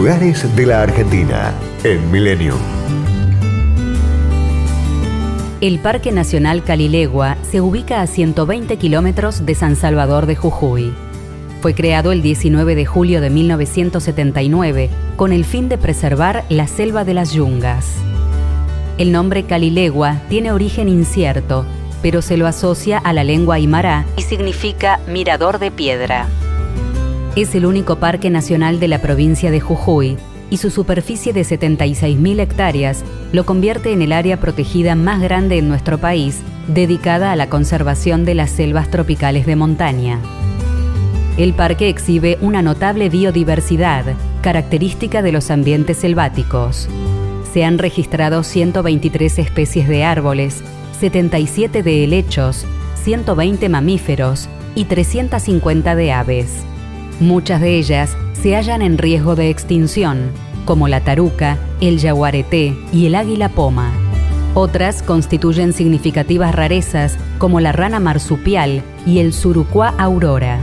Lugares de la Argentina en Milenio. El Parque Nacional Calilegua se ubica a 120 kilómetros de San Salvador de Jujuy. Fue creado el 19 de julio de 1979 con el fin de preservar la selva de las yungas. El nombre Calilegua tiene origen incierto, pero se lo asocia a la lengua aymara y significa mirador de piedra. Es el único parque nacional de la provincia de Jujuy y su superficie de 76.000 hectáreas lo convierte en el área protegida más grande en nuestro país, dedicada a la conservación de las selvas tropicales de montaña. El parque exhibe una notable biodiversidad, característica de los ambientes selváticos. Se han registrado 123 especies de árboles, 77 de helechos, 120 mamíferos y 350 de aves. Muchas de ellas se hallan en riesgo de extinción, como la taruca, el yaguareté y el águila poma. Otras constituyen significativas rarezas como la rana marsupial y el surucuá aurora.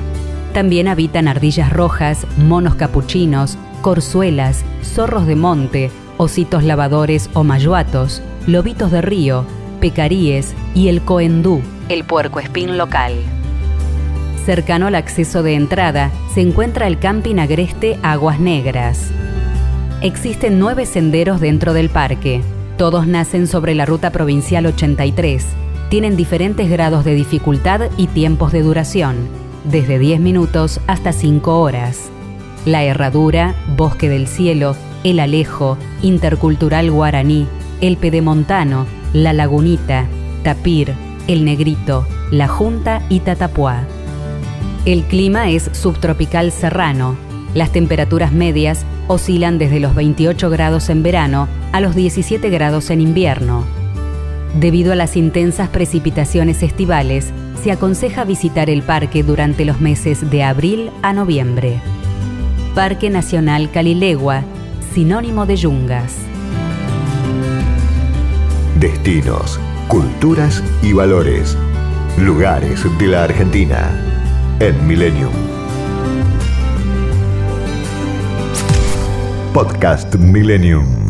También habitan ardillas rojas, monos capuchinos, corzuelas, zorros de monte, ositos lavadores o mayuatos, lobitos de río, pecaríes y el coendú, el puercoespín local. Cercano al acceso de entrada se encuentra el camping agreste Aguas Negras. Existen nueve senderos dentro del parque. Todos nacen sobre la ruta provincial 83. Tienen diferentes grados de dificultad y tiempos de duración, desde 10 minutos hasta 5 horas. La Herradura, Bosque del Cielo, El Alejo, Intercultural Guaraní, El Pedemontano, La Lagunita, Tapir, El Negrito, La Junta y Tatapuá. El clima es subtropical serrano. Las temperaturas medias oscilan desde los 28 grados en verano a los 17 grados en invierno. Debido a las intensas precipitaciones estivales, se aconseja visitar el parque durante los meses de abril a noviembre. Parque Nacional Calilegua, sinónimo de yungas. Destinos, culturas y valores. Lugares de la Argentina en Millennium. Podcast Millennium.